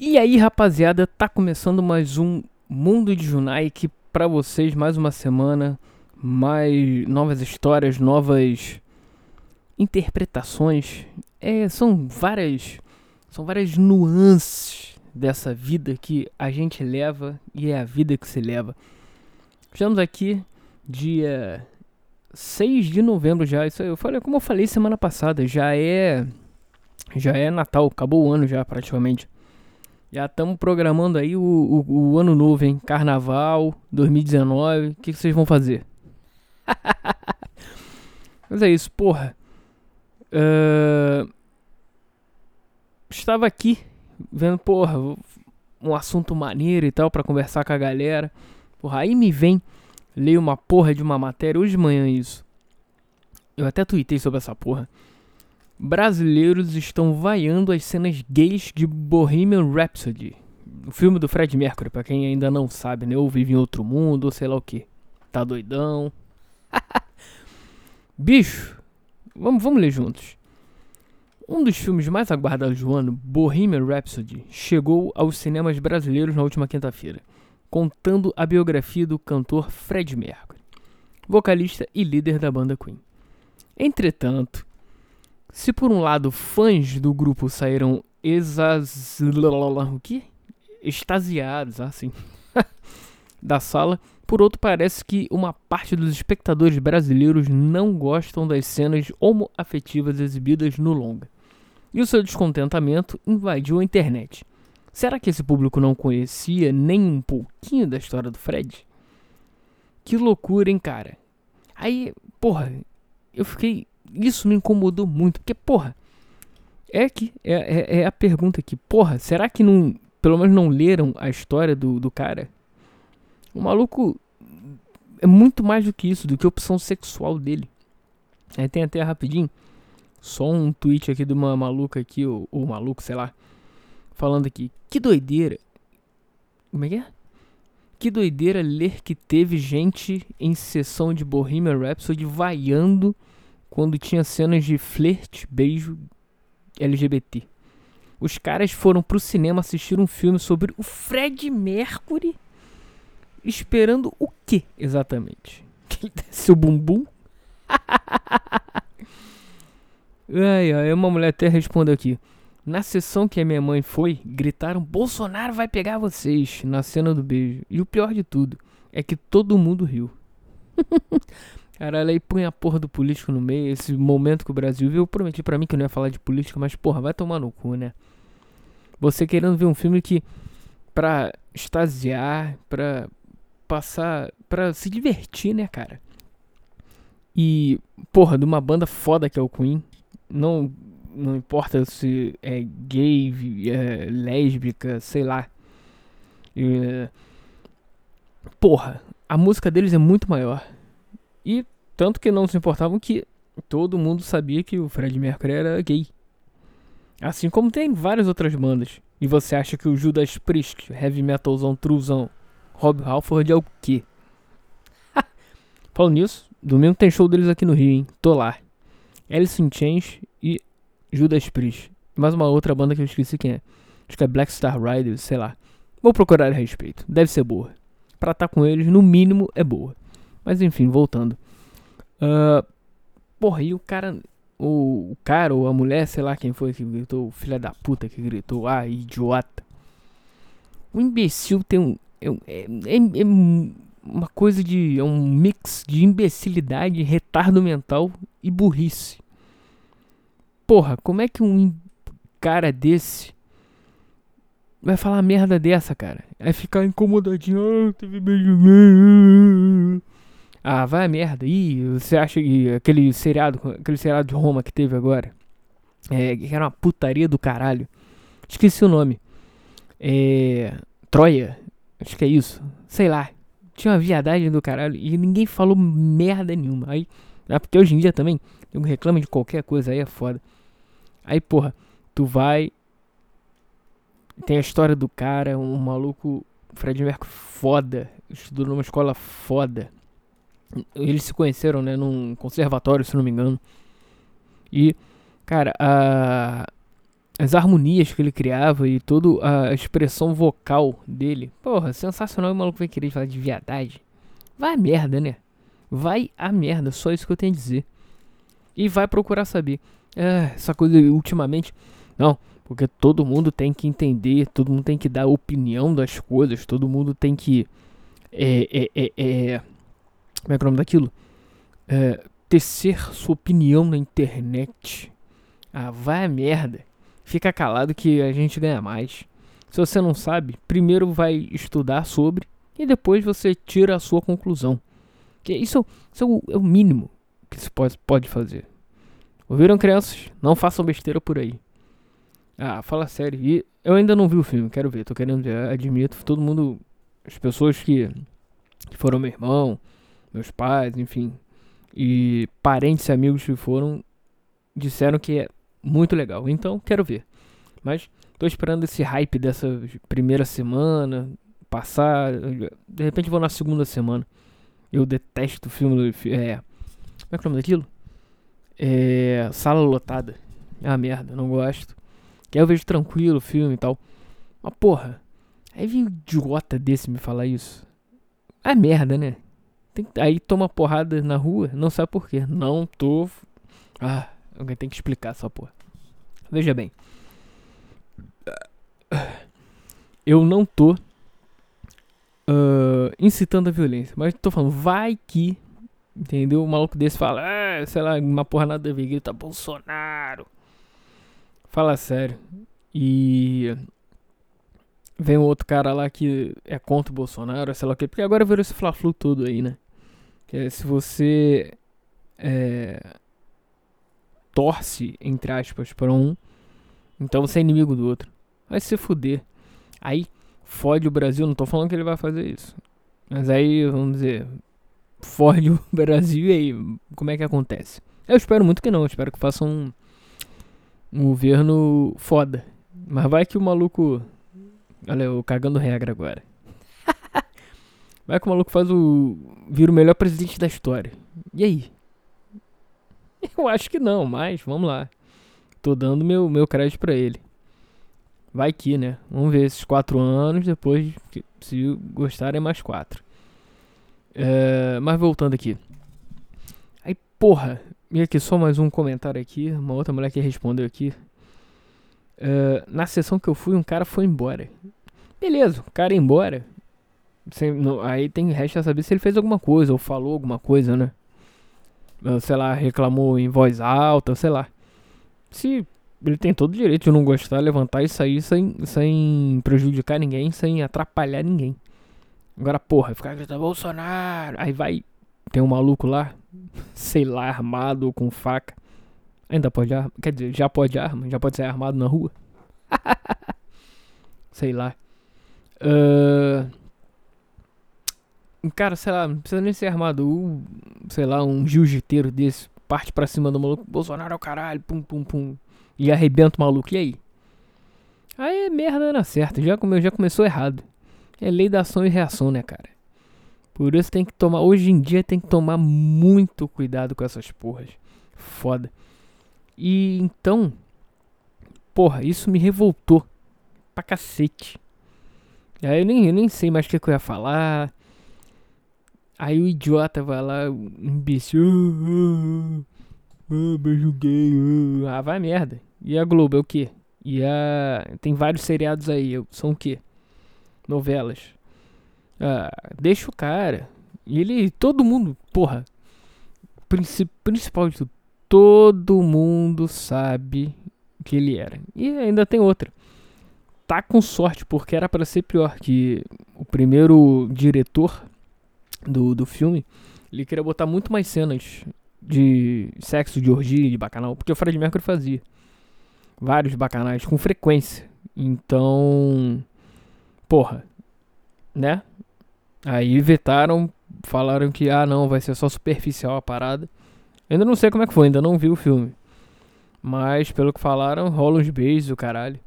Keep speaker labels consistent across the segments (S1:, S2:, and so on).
S1: E aí, rapaziada, tá começando mais um Mundo de Junai aqui pra vocês, mais uma semana, mais novas histórias, novas interpretações. É, são várias são várias nuances dessa vida que a gente leva e é a vida que se leva. Estamos aqui dia 6 de novembro já. Isso eu falei, como eu falei semana passada, já é já é Natal, acabou o ano já praticamente. Já estamos programando aí o, o, o, ano novo, hein? Carnaval 2019. O que, que vocês vão fazer? Mas é isso, porra. Uh, estava aqui vendo, porra, um assunto maneiro e tal para conversar com a galera. Porra, aí me vem, leio uma porra de uma matéria hoje de manhã isso. Eu até tuitei sobre essa porra. Brasileiros estão vaiando as cenas gays de Bohemian Rhapsody. O filme do Fred Mercury, para quem ainda não sabe, né? Ou vive em outro mundo, ou sei lá o que. Tá doidão. Bicho, vamos, vamos ler juntos. Um dos filmes mais aguardados do ano, Bohemian Rhapsody, chegou aos cinemas brasileiros na última quinta-feira, contando a biografia do cantor Fred Mercury, vocalista e líder da banda Queen. Entretanto, se por um lado fãs do grupo saíram exas... o quê? extasiados, assim, da sala, por outro parece que uma parte dos espectadores brasileiros não gostam das cenas homoafetivas exibidas no longa. E o seu descontentamento invadiu a internet. Será que esse público não conhecia nem um pouquinho da história do Fred? Que loucura, hein, cara? Aí, porra, eu fiquei isso me incomodou muito, porque, porra, é que é, é, é, a pergunta aqui, porra, será que não, pelo menos não leram a história do, do cara? O maluco é muito mais do que isso, do que a opção sexual dele. Aí tem até rapidinho, só um tweet aqui de uma maluca aqui, ou, ou maluco, sei lá, falando aqui, que doideira. Como é que é? Que doideira ler que teve gente em sessão de Bohemian Rhapsody vaiando quando tinha cenas de flerte, beijo LGBT. Os caras foram pro cinema assistir um filme sobre o Fred Mercury, esperando o que exatamente? Desse o bumbum? ai, ai, uma mulher até respondeu aqui. Na sessão que a minha mãe foi, gritaram: Bolsonaro vai pegar vocês na cena do beijo. E o pior de tudo é que todo mundo riu. Caralho, aí põe a porra do político no meio, esse momento que o Brasil viu. Eu prometi pra mim que não ia falar de política, mas porra, vai tomar no cu, né? Você querendo ver um filme que. pra extasiar, pra passar. pra se divertir, né, cara? E, porra, de uma banda foda que é o Queen. Não, não importa se é gay, é lésbica, sei lá. É, porra, a música deles é muito maior. E tanto que não se importavam que todo mundo sabia que o Fred Mercury era gay. Assim como tem várias outras bandas. E você acha que o Judas Priest, heavy metalzão, truzão, Rob Halford é o quê? Falando nisso, domingo tem show deles aqui no Rio, hein? Tô lá. Alice in Chains e Judas Priest. Mais uma outra banda que eu esqueci quem é. Acho que é Black Star Riders, sei lá. Vou procurar a respeito. Deve ser boa. Pra estar tá com eles, no mínimo, é boa. Mas enfim, voltando. Uh, porra, e o cara. O, o, cara ou a mulher, sei lá quem foi que gritou, filha da puta que gritou, ah, idiota. O imbecil tem um. É, é, é, é uma coisa de. É um mix de imbecilidade, retardo mental e burrice. Porra, como é que um cara desse vai falar merda dessa, cara? Vai ficar incomodadinho, ah, teve beijo. Ah, vai a merda. Ih, você acha que aquele seriado, aquele seriado de Roma que teve agora, é, que era uma putaria do caralho. Esqueci o nome. É. Troia. Acho que é isso. Sei lá. Tinha uma viadagem do caralho e ninguém falou merda nenhuma. Aí. É porque hoje em dia também, eu reclamo de qualquer coisa aí é foda. Aí, porra, tu vai. Tem a história do cara, um maluco, Fred Mercury foda. Estudou numa escola foda. Eles se conheceram, né, num conservatório, se não me engano. E, cara, a, as harmonias que ele criava e toda a expressão vocal dele. Porra, sensacional. O maluco vai querer falar de viadagem. Vai a merda, né? Vai a merda, só isso que eu tenho a dizer. E vai procurar saber. É, essa coisa ultimamente. Não, porque todo mundo tem que entender, todo mundo tem que dar opinião das coisas, todo mundo tem que. É, é, é, é como é que é o nome daquilo? É, tecer sua opinião na internet. Ah, vai a merda. Fica calado que a gente ganha mais. Se você não sabe, primeiro vai estudar sobre e depois você tira a sua conclusão. Que isso, isso é, o, é o mínimo que se pode, pode fazer. Ouviram, crianças? Não façam besteira por aí. Ah, fala sério. E eu ainda não vi o filme, quero ver, tô querendo ver, admito. Todo mundo, as pessoas que, que foram meu irmão, meus pais, enfim, e parentes e amigos que foram, disseram que é muito legal. Então, quero ver. Mas tô esperando esse hype dessa primeira semana passar. De repente vou na segunda semana. Eu detesto filme do. É. Como é que é o nome daquilo? É. Sala lotada. Ah, merda, não gosto. Que aí eu vejo tranquilo o filme e tal. Mas porra, aí vem um idiota desse me falar isso. É merda, né? Tem, aí toma porrada na rua, não sabe por quê. Não tô. Ah, alguém tem que explicar essa porra. Veja bem. Eu não tô uh, incitando a violência, mas tô falando, vai que. Entendeu? O maluco desse fala, ah, sei lá, uma porra nada a ver, grita Bolsonaro. Fala sério. E vem um outro cara lá que é contra o Bolsonaro, sei lá o que, porque agora virou esse fla-flu todo aí, né? Que é se você é, torce, entre aspas, para um, então você é inimigo do outro. Vai se fuder. Aí fode o Brasil, não tô falando que ele vai fazer isso. Mas aí, vamos dizer, fode o Brasil e aí, como é que acontece? Eu espero muito que não, espero que faça um, um governo foda. Mas vai que o maluco. Olha, eu cagando regra agora. Vai que o maluco faz o. vira o melhor presidente da história. E aí? Eu acho que não, mas vamos lá. Tô dando meu, meu crédito pra ele. Vai que, né? Vamos ver esses quatro anos, depois, se gostarem, mais quatro. É, mas voltando aqui. Aí, porra, e aqui só mais um comentário aqui. Uma outra mulher que respondeu aqui. É, na sessão que eu fui, um cara foi embora. Beleza, o cara ia embora. Sem, não, aí tem resta saber se ele fez alguma coisa ou falou alguma coisa, né? sei lá, reclamou em voz alta, sei lá. Se ele tem todo o direito de não gostar, levantar e sair sem, sem prejudicar ninguém, sem atrapalhar ninguém. Agora, porra, ficar gritando Bolsonaro. Aí vai, tem um maluco lá, sei lá, armado com faca. Ainda pode arma, quer dizer, já pode arma, já pode ser armado na rua. sei lá. Uh, um cara, sei lá, não precisa nem ser armado. Sei lá, um jiu-jiteiro desse parte pra cima do maluco. Bolsonaro é o caralho, pum, pum, pum. E arrebenta o maluco. E aí? Aí merda na certa. Já, come, já começou errado. É lei da ação e reação, né, cara? Por isso tem que tomar. Hoje em dia tem que tomar muito cuidado com essas porras. Foda. E então. Porra, isso me revoltou. Pra cacete. Aí eu nem, eu nem sei mais o que, que eu ia falar. Aí o idiota vai lá, um imbecil. Ah, ah, ah, beijo gay. Ah, vai merda. E a Globo é o quê? E a. Tem vários seriados aí. São o quê? Novelas. Ah, deixa o cara. E ele. Todo mundo. Porra. principal de tudo. Todo mundo sabe que ele era. E ainda tem outra. Tá com sorte, porque era para ser pior. Que o primeiro diretor do, do filme, ele queria botar muito mais cenas de sexo, de orgia, de bacanal, porque o Fred Mercury fazia vários bacanais com frequência. Então, porra, né? Aí vetaram, falaram que ah, não, vai ser só superficial a parada. ainda não sei como é que foi, ainda não vi o filme. Mas pelo que falaram, rola uns beijos, o caralho.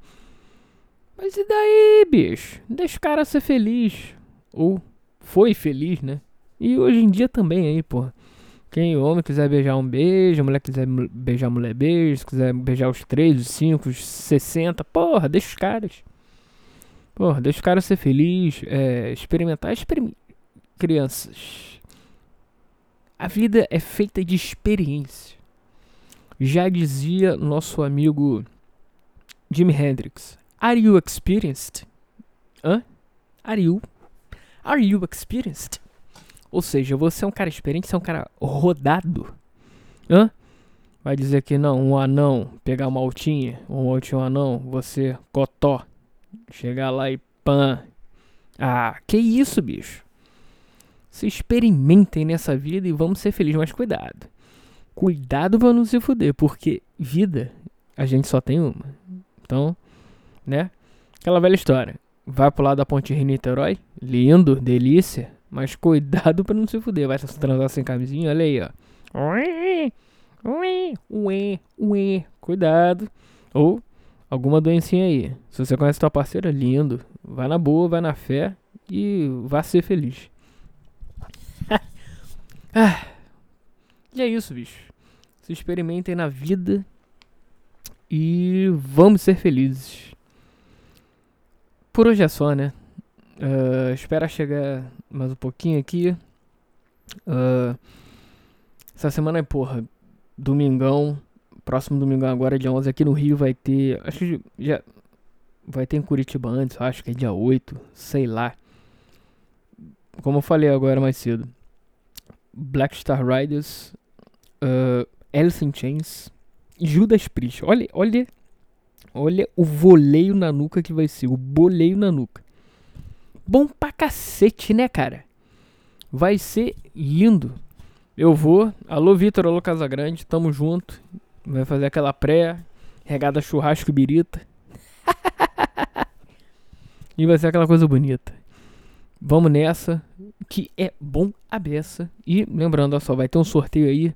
S1: Mas e daí, bicho? Deixa o cara ser feliz. Ou foi feliz, né? E hoje em dia também aí, porra. Quem homem quiser beijar um beijo, mulher quiser beijar mulher beijo, quiser beijar os três, os cinco, os sessenta, porra, deixa os caras. Porra, deixa os caras ser felizes, é, experimentar, experim crianças. A vida é feita de experiência. Já dizia nosso amigo Jimi Hendrix. Are you experienced? Hã? Are you? Are you experienced? Ou seja, você é um cara experiente, você é um cara rodado. Hã? Vai dizer que não, um anão pegar uma altinha, um altinho um anão, você cotó. Chegar lá e pã. Ah, que isso, bicho. Se experimentem nessa vida e vamos ser felizes, mas cuidado. Cuidado pra não se fuder, porque vida a gente só tem uma. Então, né? Aquela velha história. Vai pro lado da Ponte Rio Niterói, lindo, delícia, mas cuidado pra não se fuder. Vai transar sem camisinha, olha aí, ó. Ué, ué, ué, ué. Cuidado. Ou alguma doencinha aí. Se você conhece tua parceira, lindo. Vai na boa, vai na fé e vá ser feliz. ah, e é isso, bicho. Se experimentem na vida e vamos ser felizes. Por hoje é só, né? Uh, espera chegar mais um pouquinho aqui. Uh, essa semana é, porra, domingão. Próximo domingão agora, dia 11, aqui no Rio vai ter. Acho que já. Vai ter em Curitiba antes, acho que é dia 8, sei lá. Como eu falei agora mais cedo. Black Star Riders, uh, Alice in Chains, Judas Priest. Olha, olha, olha o voleio na nuca que vai ser, o boleio na nuca bom pra cacete, né, cara? Vai ser lindo. Eu vou. Alô, Vitor, alô, Casagrande, tamo junto. Vai fazer aquela pré, regada churrasco e birita. e vai ser aquela coisa bonita. Vamos nessa, que é bom a beça. E lembrando, só, vai ter um sorteio aí.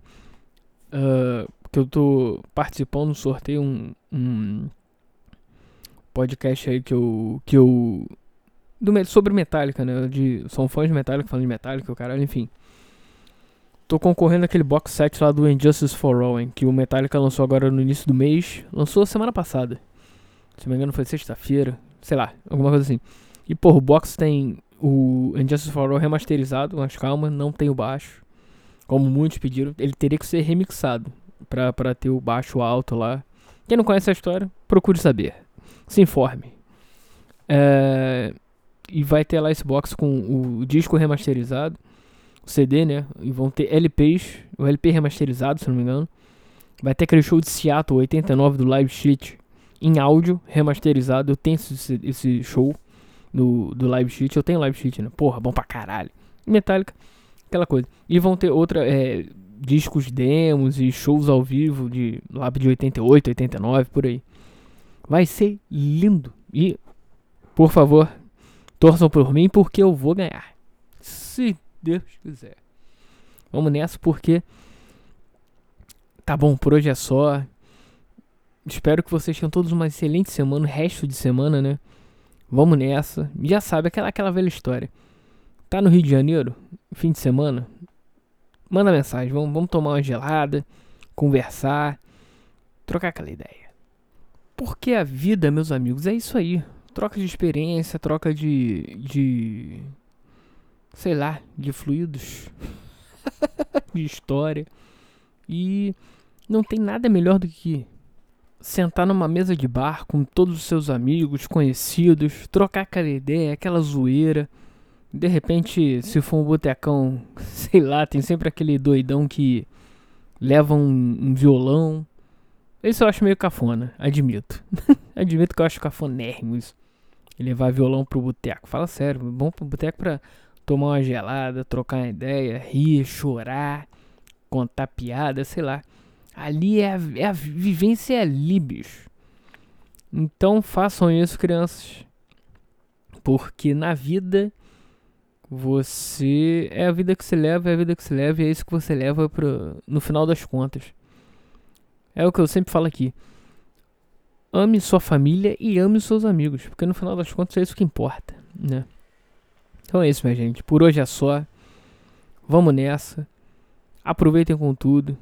S1: Uh, que eu tô participando do sorteio. Um, um podcast aí que eu, que eu do, sobre Metallica, né? De, são fãs de Metallica, falando de Metallica, o caralho, enfim. Tô concorrendo aquele box set lá do Injustice for All, hein, que o Metallica lançou agora no início do mês. Lançou semana passada. Se não me engano foi sexta-feira. Sei lá, alguma coisa assim. E, porra, o box tem o Injustice for All remasterizado, mas calma, não tem o baixo. Como muitos pediram, ele teria que ser remixado pra, pra ter o baixo alto lá. Quem não conhece a história, procure saber. Se informe. É, e vai ter lá esse box com o disco remasterizado, o CD, né? E vão ter LPs, o LP remasterizado, se não me engano. Vai ter aquele show de Seattle 89 do Live Sheet em áudio remasterizado. Eu tenho esse, esse show do, do Live Sheet. Eu tenho Live Sheet, né? Porra, bom pra caralho. Metallica, aquela coisa. E vão ter outra, é, discos demos e shows ao vivo de lá de 88, 89, por aí. Vai ser lindo. E, por favor, Torçam por mim porque eu vou ganhar. Se Deus quiser. Vamos nessa porque. Tá bom, por hoje é só. Espero que vocês tenham todos uma excelente semana, resto de semana, né? Vamos nessa. Já sabe, aquela, aquela velha história. Tá no Rio de Janeiro, fim de semana? Manda mensagem, vamos, vamos tomar uma gelada, conversar, trocar aquela ideia. Porque a vida, meus amigos, é isso aí troca de experiência, troca de. de. sei lá, de fluidos, de história. E não tem nada melhor do que sentar numa mesa de bar com todos os seus amigos, conhecidos, trocar aquela ideia, aquela zoeira. De repente, se for um botecão, sei lá, tem sempre aquele doidão que leva um, um violão. Isso eu acho meio cafona, admito. admito que eu acho cafonérrimo isso levar violão pro boteco. Fala sério, bom pro boteco pra tomar uma gelada, trocar uma ideia, rir, chorar, contar piada, sei lá. Ali é a, é a vivência ali, bicho. Então façam isso, crianças. Porque na vida você é a vida que se leva, é a vida que se leva e é isso que você leva pro, no final das contas. É o que eu sempre falo aqui. Ame sua família e ame seus amigos, porque no final das contas é isso que importa, né? Então é isso, minha gente. Por hoje é só. Vamos nessa. Aproveitem com tudo.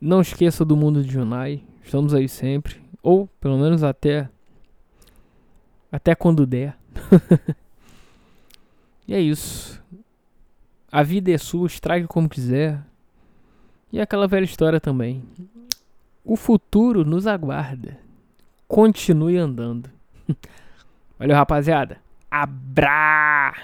S1: Não esqueça do mundo de Junai. Estamos aí sempre. Ou pelo menos até. Até quando der. e é isso. A vida é sua, estrague como quiser. E aquela velha história também. O futuro nos aguarda. Continue andando. Valeu, rapaziada. Abra!